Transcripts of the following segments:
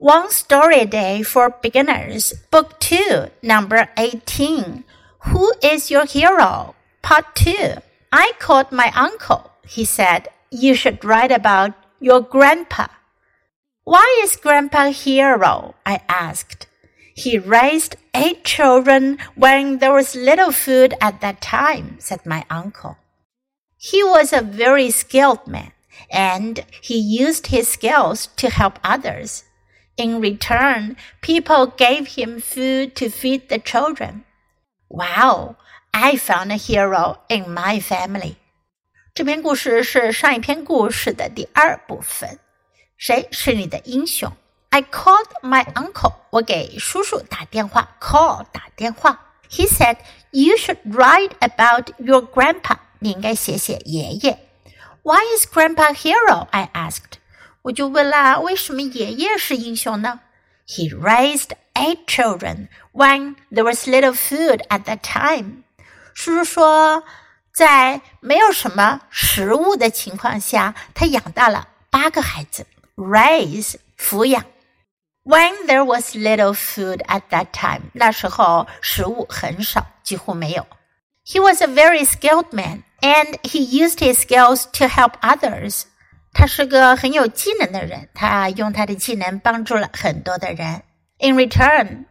One Story a Day for Beginners, Book 2, Number 18. Who is your hero? Part 2. I called my uncle. He said, You should write about your grandpa. Why is grandpa a hero? I asked. He raised eight children when there was little food at that time, said my uncle. He was a very skilled man, and he used his skills to help others. In return, people gave him food to feed the children. Wow, I found a hero in my family. 这篇故事是上一篇故事的第二部分。谁是你的英雄？I called my uncle. 我给叔叔打电话，call 打电话。He said you should write about your grandpa. 你应该写写爷爷。Why is grandpa a hero? I asked. 我就问啦，为什么爷爷是英雄呢？He raised eight children when there was little food at that time。叔叔说，在没有什么食物的情况下，他养大了八个孩子。Raise 抚养。When there was little food at that time，那时候食物很少，几乎没有。He was a very skilled man, and he used his skills to help others. 他是个很有技能的人，他用他的技能帮助了很多的人。In return，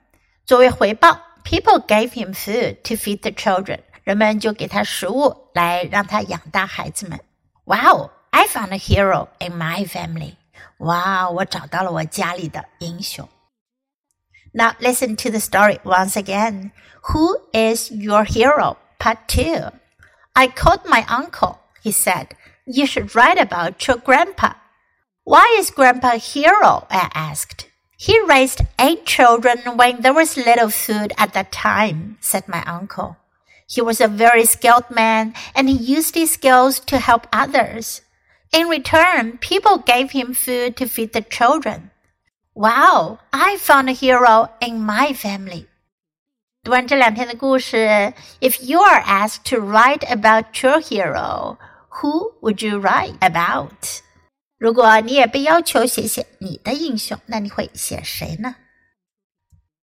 作为回报，people gave him food to feed the children。人们就给他食物来让他养大孩子们。Wow, I found a hero in my family. 哇，我找到了我家里的英雄。Now listen to the story once again. Who is your hero? Part two. I called my uncle. He said. You should write about your grandpa. Why is grandpa a hero? I asked. He raised eight children when there was little food at that time, said my uncle. He was a very skilled man and he used his skills to help others. In return, people gave him food to feed the children. Wow, I found a hero in my family. 读完这两篇的故事，If you are asked to write about your hero, who would you write about？如果你也被要求写写你的英雄，那你会写谁呢？